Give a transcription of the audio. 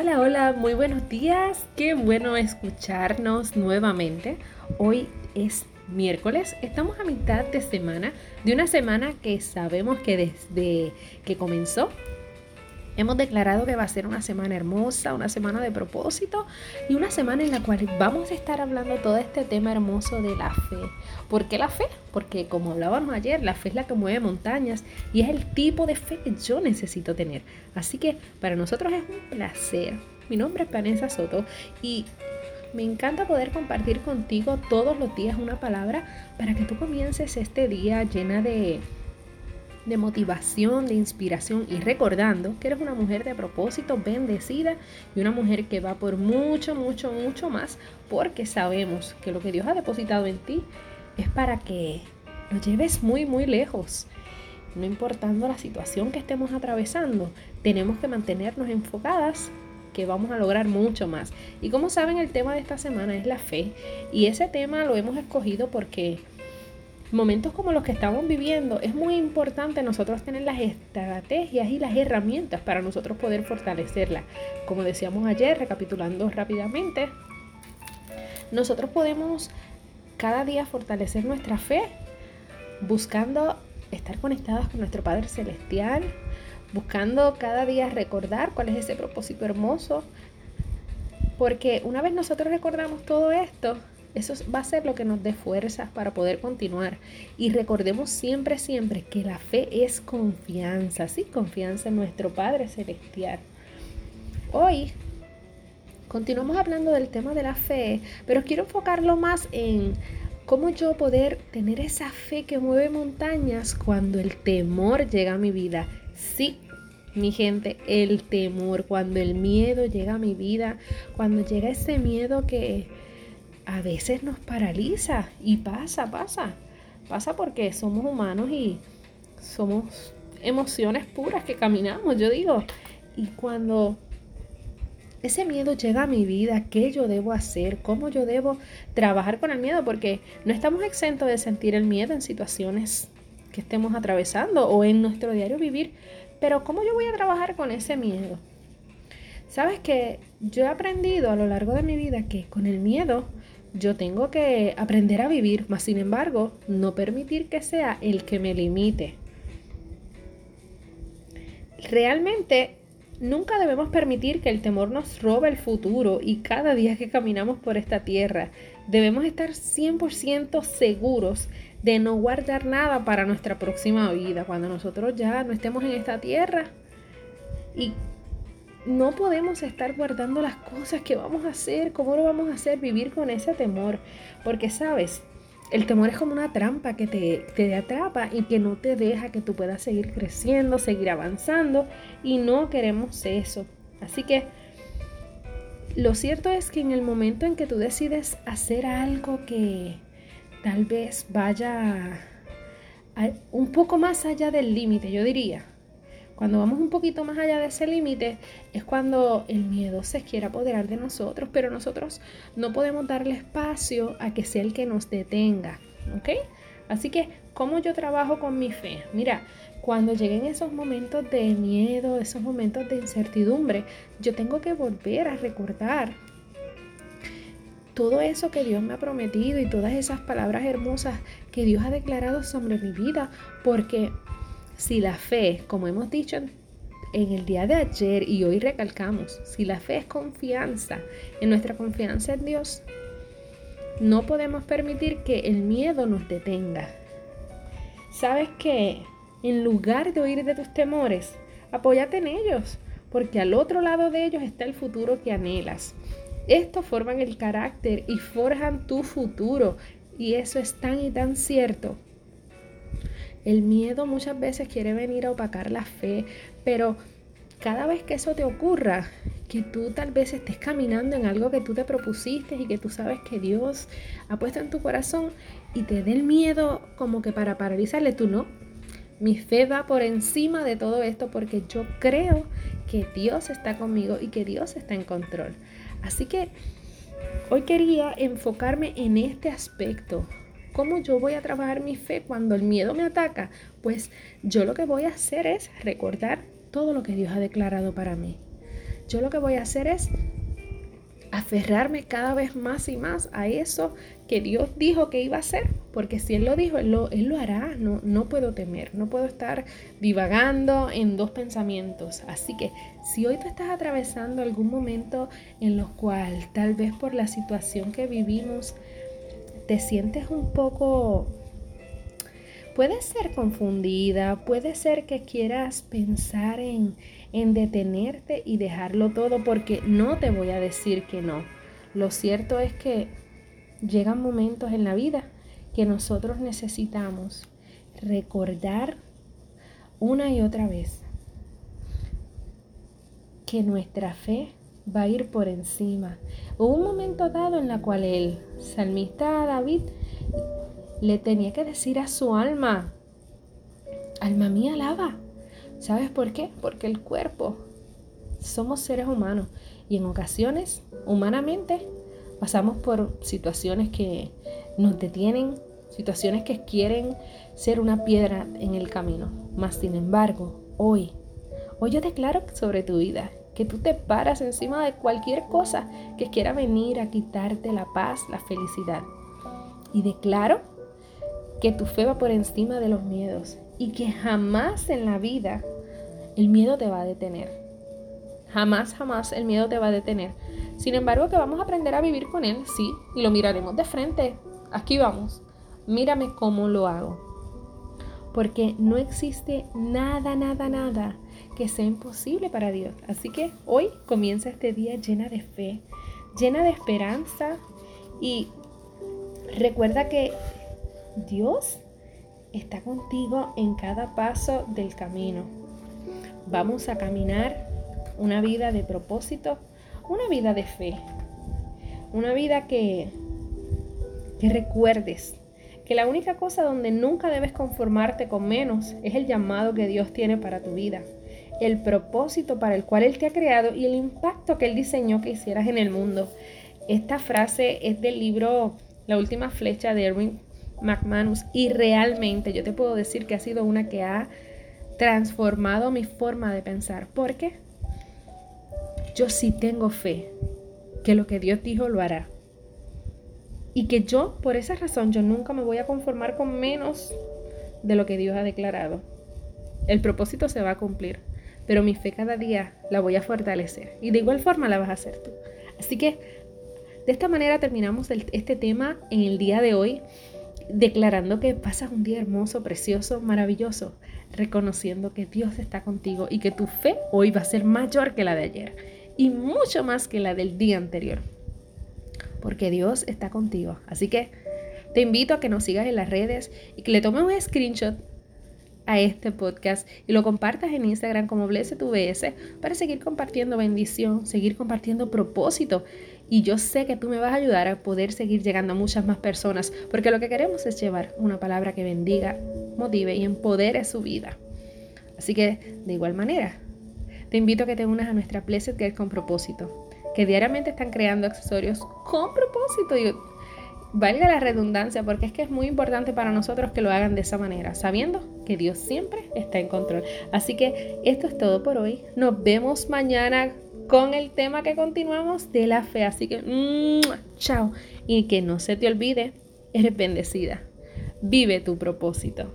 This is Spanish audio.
Hola, hola, muy buenos días. Qué bueno escucharnos nuevamente. Hoy es miércoles, estamos a mitad de semana, de una semana que sabemos que desde que comenzó Hemos declarado que va a ser una semana hermosa, una semana de propósito y una semana en la cual vamos a estar hablando todo este tema hermoso de la fe. ¿Por qué la fe? Porque como hablábamos ayer, la fe es la que mueve montañas y es el tipo de fe que yo necesito tener. Así que para nosotros es un placer. Mi nombre es Vanessa Soto y me encanta poder compartir contigo todos los días una palabra para que tú comiences este día llena de de motivación, de inspiración y recordando que eres una mujer de propósito, bendecida y una mujer que va por mucho, mucho, mucho más porque sabemos que lo que Dios ha depositado en ti es para que lo lleves muy, muy lejos. No importando la situación que estemos atravesando, tenemos que mantenernos enfocadas que vamos a lograr mucho más. Y como saben, el tema de esta semana es la fe. Y ese tema lo hemos escogido porque momentos como los que estamos viviendo, es muy importante nosotros tener las estrategias y las herramientas para nosotros poder fortalecerla. Como decíamos ayer, recapitulando rápidamente, nosotros podemos cada día fortalecer nuestra fe buscando estar conectadas con nuestro Padre Celestial, buscando cada día recordar cuál es ese propósito hermoso. Porque una vez nosotros recordamos todo esto, eso va a ser lo que nos dé fuerzas para poder continuar. Y recordemos siempre, siempre que la fe es confianza, sí, confianza en nuestro Padre Celestial. Hoy continuamos hablando del tema de la fe, pero quiero enfocarlo más en cómo yo poder tener esa fe que mueve montañas cuando el temor llega a mi vida. Sí, mi gente, el temor, cuando el miedo llega a mi vida, cuando llega ese miedo que a veces nos paraliza y pasa, pasa. Pasa porque somos humanos y somos emociones puras que caminamos, yo digo. Y cuando ese miedo llega a mi vida, ¿qué yo debo hacer? ¿Cómo yo debo trabajar con el miedo? Porque no estamos exentos de sentir el miedo en situaciones que estemos atravesando o en nuestro diario vivir. Pero ¿cómo yo voy a trabajar con ese miedo? Sabes que yo he aprendido a lo largo de mi vida que con el miedo yo tengo que aprender a vivir, mas sin embargo, no permitir que sea el que me limite. Realmente, nunca debemos permitir que el temor nos robe el futuro y cada día que caminamos por esta tierra, debemos estar 100% seguros de no guardar nada para nuestra próxima vida, cuando nosotros ya no estemos en esta tierra no podemos estar guardando las cosas que vamos a hacer, cómo lo vamos a hacer, vivir con ese temor. Porque sabes, el temor es como una trampa que te, te atrapa y que no te deja que tú puedas seguir creciendo, seguir avanzando y no queremos eso. Así que lo cierto es que en el momento en que tú decides hacer algo que tal vez vaya un poco más allá del límite, yo diría, cuando vamos un poquito más allá de ese límite es cuando el miedo se quiere apoderar de nosotros, pero nosotros no podemos darle espacio a que sea el que nos detenga, ¿ok? Así que, ¿cómo yo trabajo con mi fe? Mira, cuando lleguen esos momentos de miedo, esos momentos de incertidumbre, yo tengo que volver a recordar todo eso que Dios me ha prometido y todas esas palabras hermosas que Dios ha declarado sobre mi vida, porque si la fe, como hemos dicho en, el día de ayer y hoy recalcamos, si la fe es confianza, en nuestra confianza en Dios, no podemos permitir que el miedo nos detenga. ¿Sabes qué? En lugar de oír de tus temores, apóyate en ellos, porque al otro lado de ellos está el futuro que anhelas. Estos forman el carácter y forjan tu futuro, y eso es tan y tan cierto el miedo muchas veces quiere venir a opacar la fe, pero cada vez que eso te ocurra, que tú tal vez estés caminando en algo que tú te propusiste y que tú sabes que Dios ha puesto en tu corazón y te dé el miedo como que para paralizarle, tú no. Mi fe va por encima de todo esto porque yo creo que Dios está conmigo y que Dios está en control. Así que hoy quería enfocarme en este aspecto, ¿Cómo yo voy a trabajar mi fe cuando el miedo me ataca? Pues yo lo que voy a hacer es recordar todo lo que Dios ha declarado para mí. yo lo que voy a hacer es aferrarme cada vez más y más a eso que Dios dijo que iba a hacer, porque si Él lo dijo, Él lo, hará, no, no puedo temer, no puedo estar divagando en dos pensamientos. Así que si hoy tú estás atravesando algún momento en lo cual tal vez por la situación que vivimos te sientes un poco puede ser confundida, puede ser que quieras pensar en, en detenerte y dejarlo todo porque no te voy a decir que no. Lo cierto es que llegan momentos en la vida que nosotros necesitamos recordar una y otra vez que nuestra fe va a ir por encima. Hubo un momento dado en la cual el salmista David le tenía que decir a su alma, alma mía, alaba. ¿Sabes por qué? Porque el cuerpo, somos seres humanos y en ocasiones, humanamente, pasamos por situaciones que nos detienen, situaciones que quieren ser una piedra en el camino. Mas, sin embargo, hoy, hoy yo declaro sobre tu vida que tú te paras encima de cualquier cosa que quiera venir a quitarte la paz, la felicidad. Y declaro que tu fe va por encima de los miedos y que jamás en la vida el miedo te va a detener. Jamás, jamás el miedo te va a detener. Sin embargo, que vamos a aprender a vivir con él, sí, y lo miraremos de frente. Aquí vamos. Mírame cómo lo hago. Porque no existe nada, nada, nada que sea imposible para Dios. Así que hoy comienza este día llena de fe, llena de esperanza y recuerda que Dios está contigo en cada paso del camino. Vamos a caminar una vida de propósito, una vida de fe, una vida que, que recuerdes que la única cosa donde nunca debes conformarte con menos es el llamado que Dios tiene para tu vida, el propósito para el cual Él te ha creado y el impacto que Él diseñó que hicieras en el mundo. Esta frase es del libro La última flecha de Erwin McManus y realmente yo te puedo decir que ha sido una que ha transformado mi forma de pensar. porque Yo sí tengo fe que lo que Dios dijo lo hará. Y que yo, por esa razón, yo nunca me voy a conformar con menos de lo que Dios ha declarado. El propósito se va a cumplir, pero mi fe cada día la voy a fortalecer. Y de igual forma la vas a hacer tú. Así que de esta manera terminamos este tema en el día de hoy declarando que pasas un día hermoso, precioso, maravilloso, reconociendo que Dios está contigo y que tu fe hoy va a ser mayor que la de ayer y mucho más que la del día anterior, porque Dios está contigo. Así que te invito a que nos sigas en las redes y que le tomes un screenshot a este podcast y lo compartas en Instagram como BlessedVS para seguir compartiendo bendición, seguir compartiendo propósito. Y yo sé que tú me vas a ayudar a poder seguir llegando a muchas más personas, porque lo que queremos es llevar una palabra que bendiga, motive y empodere su vida. Así que, de igual manera, te invito a que te unas a nuestra Blessed Girl con propósito, que diariamente están creando accesorios con propósito. Y valga la redundancia, porque es que es muy importante para nosotros que lo hagan de esa manera, sabiendo que Dios siempre está en control. Así que esto es todo por hoy. Nos vemos mañana con el tema que continuamos de la fe. Así que, chao. Y que no se te olvide, eres bendecida. Vive tu propósito.